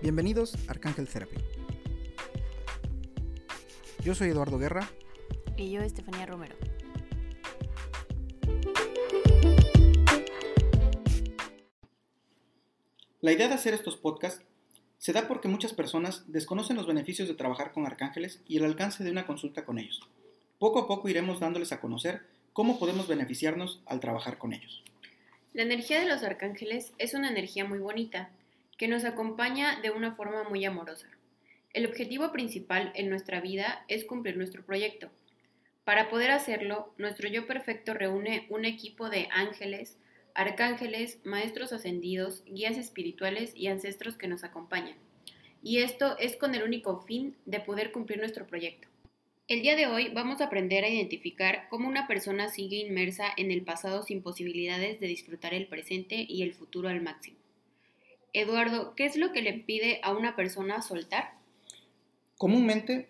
Bienvenidos a Arcángel Therapy. Yo soy Eduardo Guerra. Y yo, Estefanía Romero. La idea de hacer estos podcasts se da porque muchas personas desconocen los beneficios de trabajar con arcángeles y el alcance de una consulta con ellos. Poco a poco iremos dándoles a conocer cómo podemos beneficiarnos al trabajar con ellos. La energía de los arcángeles es una energía muy bonita, que nos acompaña de una forma muy amorosa. El objetivo principal en nuestra vida es cumplir nuestro proyecto. Para poder hacerlo, nuestro yo perfecto reúne un equipo de ángeles, arcángeles, maestros ascendidos, guías espirituales y ancestros que nos acompañan. Y esto es con el único fin de poder cumplir nuestro proyecto. El día de hoy vamos a aprender a identificar cómo una persona sigue inmersa en el pasado sin posibilidades de disfrutar el presente y el futuro al máximo. Eduardo, ¿qué es lo que le impide a una persona soltar? Comúnmente,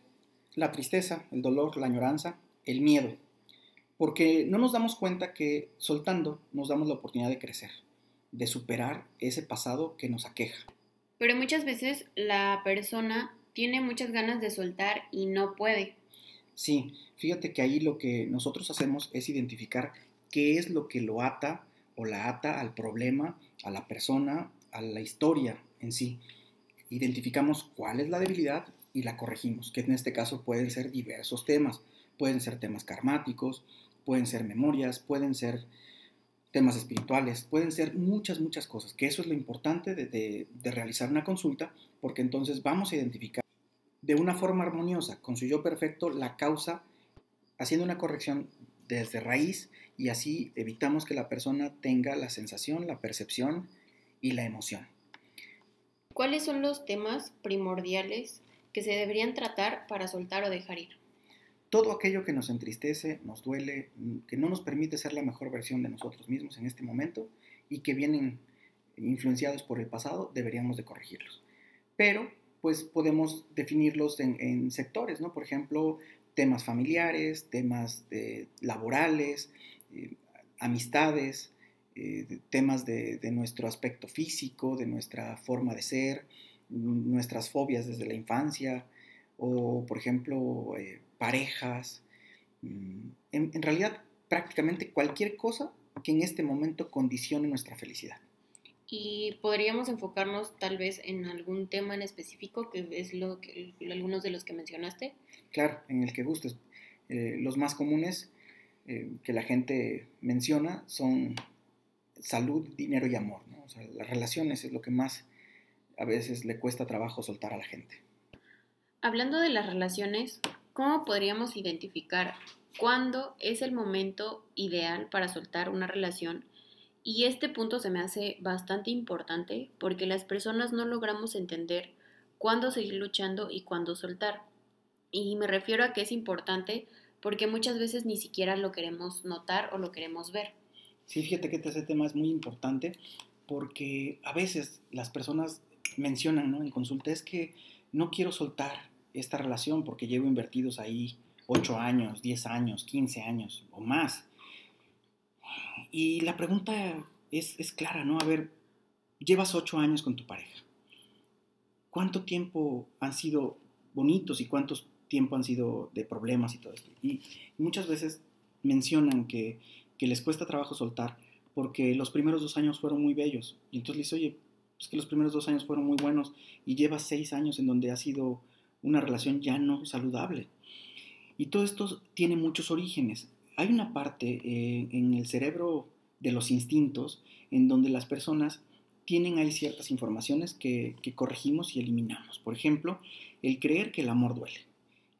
la tristeza, el dolor, la añoranza, el miedo, porque no nos damos cuenta que soltando nos damos la oportunidad de crecer, de superar ese pasado que nos aqueja. Pero muchas veces la persona tiene muchas ganas de soltar y no puede. Sí, fíjate que ahí lo que nosotros hacemos es identificar qué es lo que lo ata o la ata al problema, a la persona, a la historia en sí. Identificamos cuál es la debilidad y la corregimos, que en este caso pueden ser diversos temas. Pueden ser temas karmáticos, pueden ser memorias, pueden ser temas espirituales, pueden ser muchas, muchas cosas, que eso es lo importante de, de, realizar una consulta, porque entonces vamos a identificar de una forma armoniosa, con su yo perfecto, la causa, haciendo una corrección desde raíz y así evitamos que la persona tenga la sensación, la percepción y la emoción. ¿Cuáles son los temas primordiales que se deberían tratar para soltar o dejar ir? Todo aquello que nos entristece, nos duele, que no nos permite ser la mejor versión de nosotros mismos en este momento y que vienen influenciados por el pasado, deberíamos de corregirlos. Pero, pues podemos definirlos en, sectores, ¿no? Por ejemplo, temas familiares, temas laborales, eh, amistades, eh, temas de, nuestro aspecto físico, de nuestra forma de ser, nuestras fobias desde la infancia, o por ejemplo, eh, parejas. Mm, en, en realidad, prácticamente cualquier cosa que en este momento condicione nuestra felicidad. Y podríamos enfocarnos tal vez en algún tema en específico, que es lo que algunos de los que mencionaste. Claro, en el que gustes. Eh, los más comunes que la gente menciona son salud, dinero y amor. las relaciones es lo que más a veces le cuesta trabajo soltar a la gente. Hablando de las relaciones, ¿cómo podríamos identificar cuándo es el momento ideal para soltar una relación? Y este punto se me hace bastante importante porque las personas no logramos entender cuándo seguir luchando y cuándo soltar. Y me refiero a que es importante porque muchas veces ni siquiera lo queremos notar o lo queremos ver. Sí, fíjate que este tema es muy importante porque a veces las personas mencionan ¿no? en consulta es que no quiero soltar esta relación porque llevo invertidos ahí 8 años, 10 años, 15 años o más. Y la pregunta es, es clara, ¿no? A ver, llevas 8 años con tu pareja. ¿Cuánto tiempo han sido bonitos y cuánto tiempo han sido de problemas y todo esto? Y muchas veces mencionan que que les cuesta trabajo soltar porque los primeros dos años fueron muy bellos. Y entonces les oye, es que los primeros dos años fueron muy buenos y llevas seis años en donde ha sido una relación ya no saludable. Y todo esto tiene muchos orígenes. Hay una parte eh, en el cerebro de los instintos en donde las personas tienen ahí ciertas informaciones que, que corregimos y eliminamos. Por ejemplo, el creer que el amor duele.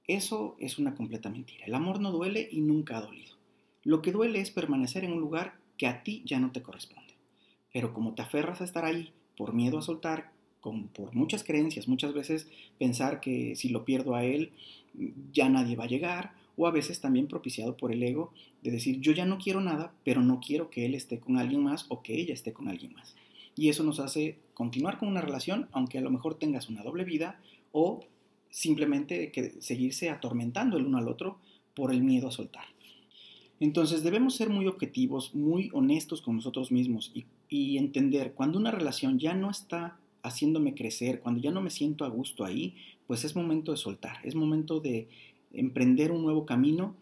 Eso es una completa mentira. El amor no duele y nunca ha dolido. Lo que duele es permanecer en un lugar que a ti ya no te corresponde. Pero como te aferras a estar ahí por miedo a soltar, con, por muchas creencias, muchas veces pensar que si lo pierdo a él, ya nadie va a llegar, o a veces también propiciado por el ego de decir yo ya no quiero nada, pero no quiero que él esté con alguien más o que ella esté con alguien más. Y eso nos hace continuar con una relación, aunque a lo mejor tengas una doble vida, o simplemente que seguirse atormentando el uno al otro por el miedo a soltar. Entonces debemos ser muy objetivos, muy honestos con nosotros mismos y, entender cuando una relación ya no está haciéndome crecer, cuando ya no me siento a gusto ahí, pues es momento de soltar, es momento de emprender un nuevo camino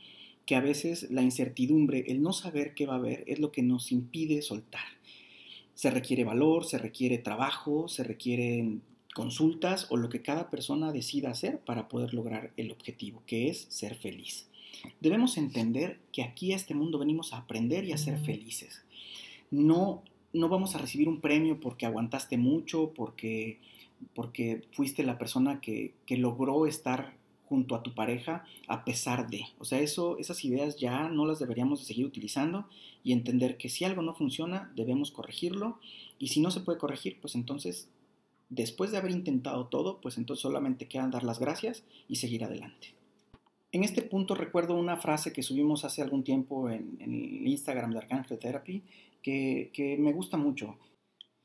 que a veces la incertidumbre, el no saber qué va a haber, es lo que nos impide soltar. Se requiere valor, se requiere trabajo, se requieren consultas o lo que cada persona decida hacer para poder lograr el objetivo, que es ser feliz. Debemos entender que aquí a este mundo venimos a aprender y a ser felices. No, no vamos a recibir un premio porque aguantaste mucho, porque, porque fuiste la persona que, que logró estar junto a tu pareja a pesar de. O sea, eso, esas ideas ya no las deberíamos de seguir utilizando y entender que si algo no funciona, debemos corregirlo y si no se puede corregir, pues entonces, después de haber intentado todo, pues entonces solamente quedan dar las gracias y seguir adelante. En este punto recuerdo una frase que subimos hace algún tiempo en, el Instagram de Arcángel Therapy que, que me gusta mucho.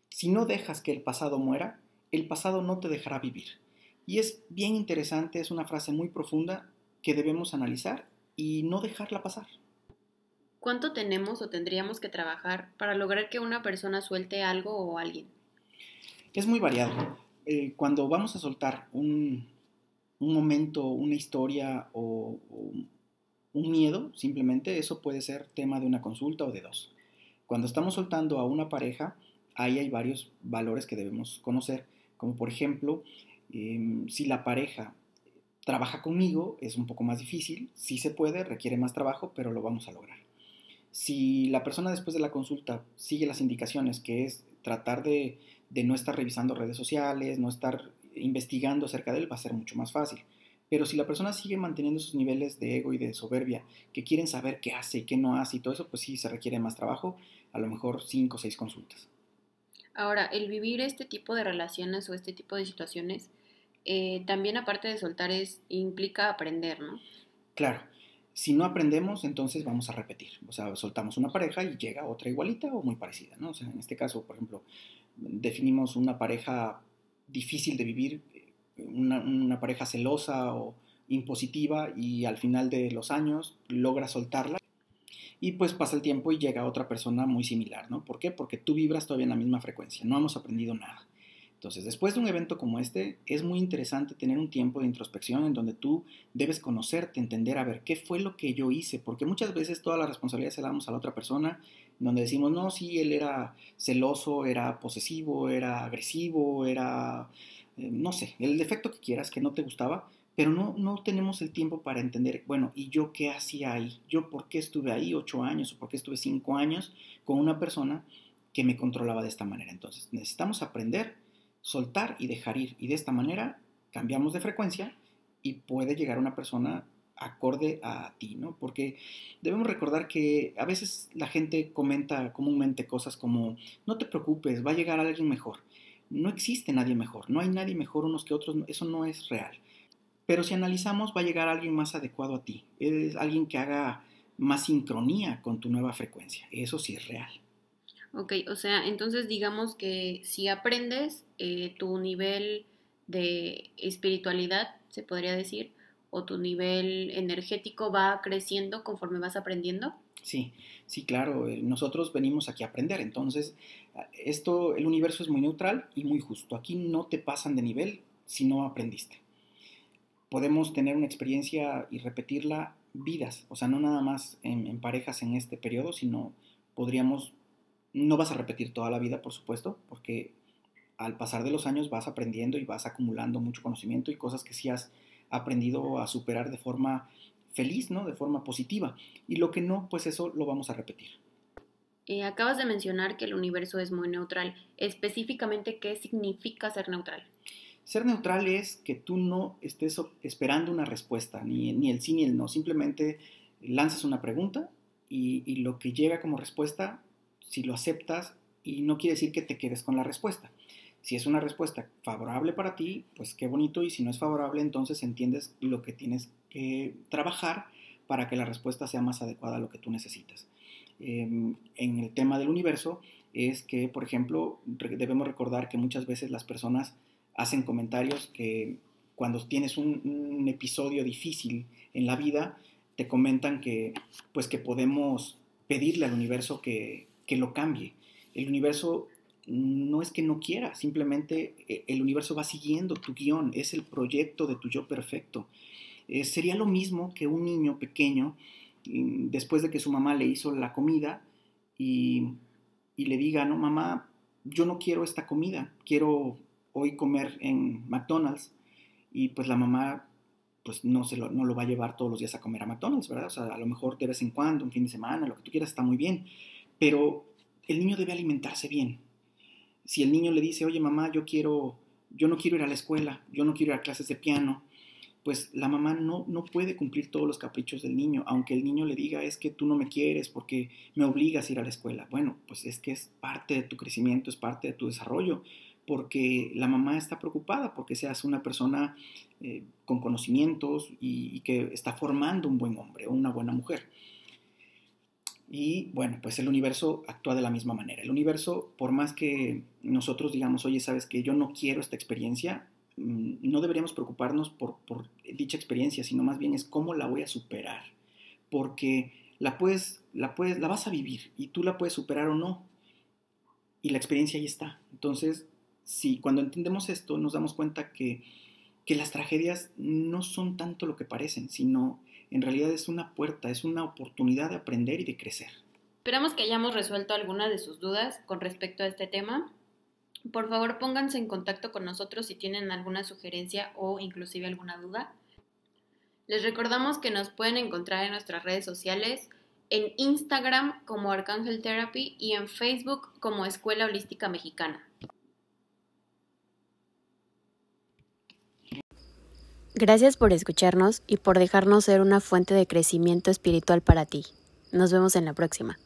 Si no dejas que el pasado muera, el pasado no te dejará vivir. Y es bien interesante, es una frase muy profunda que debemos analizar y no dejarla pasar. ¿Cuánto tenemos o tendríamos que trabajar para lograr que una persona suelte algo o alguien? Es muy variado. Eh, cuando vamos a soltar un, momento, una historia o, o un miedo, simplemente eso puede ser tema de una consulta o de dos. Cuando estamos soltando a una pareja, ahí hay varios valores que debemos conocer, como por ejemplo Em, si la pareja trabaja conmigo, es un poco más difícil, sí se puede, requiere más trabajo, pero lo vamos a lograr. Si la persona después de la consulta sigue las indicaciones, que es tratar de, no estar revisando redes sociales, no estar investigando acerca de él, va a ser mucho más fácil. Pero si la persona sigue manteniendo sus niveles de ego y de soberbia, que quieren saber qué hace y qué no hace y todo eso, pues sí se requiere más trabajo, a lo mejor cinco o seis consultas. Ahora, el vivir este tipo de relaciones o este tipo de situaciones eh, también aparte de soltar es, implica aprender, ¿no? Claro. Si no aprendemos, entonces vamos a repetir. O sea, soltamos una pareja y llega otra igualita o muy parecida, ¿no? O sea, en este caso, por ejemplo, definimos una pareja difícil de vivir, una, una pareja celosa o impositiva y al final de los años logra soltarla y pues pasa el tiempo y llega otra persona muy similar, ¿no? ¿Por qué? Porque tú vibras todavía en la misma frecuencia, no hemos aprendido nada. Entonces, después de un evento como este, es muy interesante tener un tiempo de introspección en donde tú debes conocerte, entender, a ver, ¿qué fue lo que yo hice? Porque muchas veces toda la responsabilidad se la damos a la otra persona, donde decimos, no, sí, él era celoso, era posesivo, era agresivo, era, eh, no sé, el defecto que quieras, que no te gustaba, pero no, no tenemos el tiempo para entender, bueno, ¿y yo qué hacía ahí? ¿Yo por qué estuve ahí ocho años o por qué estuve cinco años con una persona que me controlaba de esta manera? Entonces, necesitamos aprender soltar y dejar ir. Y de esta manera cambiamos de frecuencia y puede llegar una persona acorde a ti, ¿no? Porque debemos recordar que a veces la gente comenta comúnmente cosas como, no te preocupes, va a llegar alguien mejor. No existe nadie mejor, no hay nadie mejor unos que otros, eso no es real. Pero si analizamos, va a llegar alguien más adecuado a ti, es alguien que haga más sincronía con tu nueva frecuencia, eso sí es real. Ok, o sea, entonces digamos que si aprendes, eh, tu nivel de espiritualidad, se podría decir, o tu nivel energético va creciendo conforme vas aprendiendo. Sí, sí, claro, eh, nosotros venimos aquí a aprender, entonces esto, el universo es muy neutral y muy justo, aquí no te pasan de nivel si no aprendiste. Podemos tener una experiencia y repetirla vidas, o sea, no nada más en parejas en este periodo, sino podríamos no vas a repetir toda la vida, por supuesto, porque al pasar de los años vas aprendiendo y vas acumulando mucho conocimiento y cosas que sí has aprendido a superar de forma feliz, ¿no? De forma positiva. Y lo que no, pues eso lo vamos a repetir. Eh, acabas de mencionar que el universo es muy neutral. Específicamente, ¿qué significa ser neutral? Ser neutral es que tú no estés esperando una respuesta, ni, ni el sí ni el no. Simplemente lanzas una pregunta y, y lo que llega como respuesta si lo aceptas y no quiere decir que te quedes con la respuesta. Si es una respuesta favorable para ti, pues qué bonito, y si no es favorable, entonces entiendes lo que tienes que trabajar para que la respuesta sea más adecuada a lo que tú necesitas. Em, en el tema del universo es que, por ejemplo, debemos recordar que muchas veces las personas hacen comentarios que cuando tienes un, un episodio difícil en la vida, te comentan que, pues que podemos pedirle al universo que, que lo cambie. El universo no es que no quiera, simplemente eh, el universo va siguiendo tu guion, es el proyecto de tu yo perfecto. Eh, sería lo mismo que un niño pequeño, mm, después de que su mamá le hizo la comida y, y le diga, no, mamá, yo no quiero esta comida, quiero hoy comer en McDonald's. Y pues la mamá pues no, se lo, no lo va a llevar todos los días a comer a McDonald's, ¿verdad? O sea, a lo mejor de vez en cuando, un fin de semana, lo que tú quieras, está muy bien. Pero el niño debe alimentarse bien. Si el niño le dice, oye mamá, yo quiero, yo no quiero ir a la escuela, yo no quiero ir a clases de piano, pues la mamá no, no puede cumplir todos los caprichos del niño, aunque el niño le diga, es que tú no me quieres porque me obligas a ir a la escuela. Bueno, pues es que es parte de tu crecimiento, es parte de tu desarrollo, porque la mamá está preocupada porque seas una persona eh, con conocimientos y, y que está formando un buen hombre o una buena mujer. Y bueno, pues el universo actúa de la misma manera. El universo, por más que nosotros digamos, oye, sabes que yo no quiero esta experiencia, mm, no deberíamos preocuparnos por, dicha experiencia, sino más bien es cómo la voy a superar. Porque la puedes, la puedes, la vas a vivir y tú la puedes superar o no. Y la experiencia ahí está. Entonces, si cuando entendemos esto, nos damos cuenta que, que las tragedias no son tanto lo que parecen, sino en realidad es una puerta, es una oportunidad de aprender y de crecer. Esperamos que hayamos resuelto algunas de sus dudas con respecto a este tema. Por favor, pónganse en contacto con nosotros si tienen alguna sugerencia o inclusive alguna duda. Les recordamos que nos pueden encontrar en nuestras redes sociales, en Instagram como Arcángel Therapy y en Facebook como Escuela Holística Mexicana. Gracias por escucharnos y por dejarnos ser una fuente de crecimiento espiritual para ti. Nos vemos en la próxima.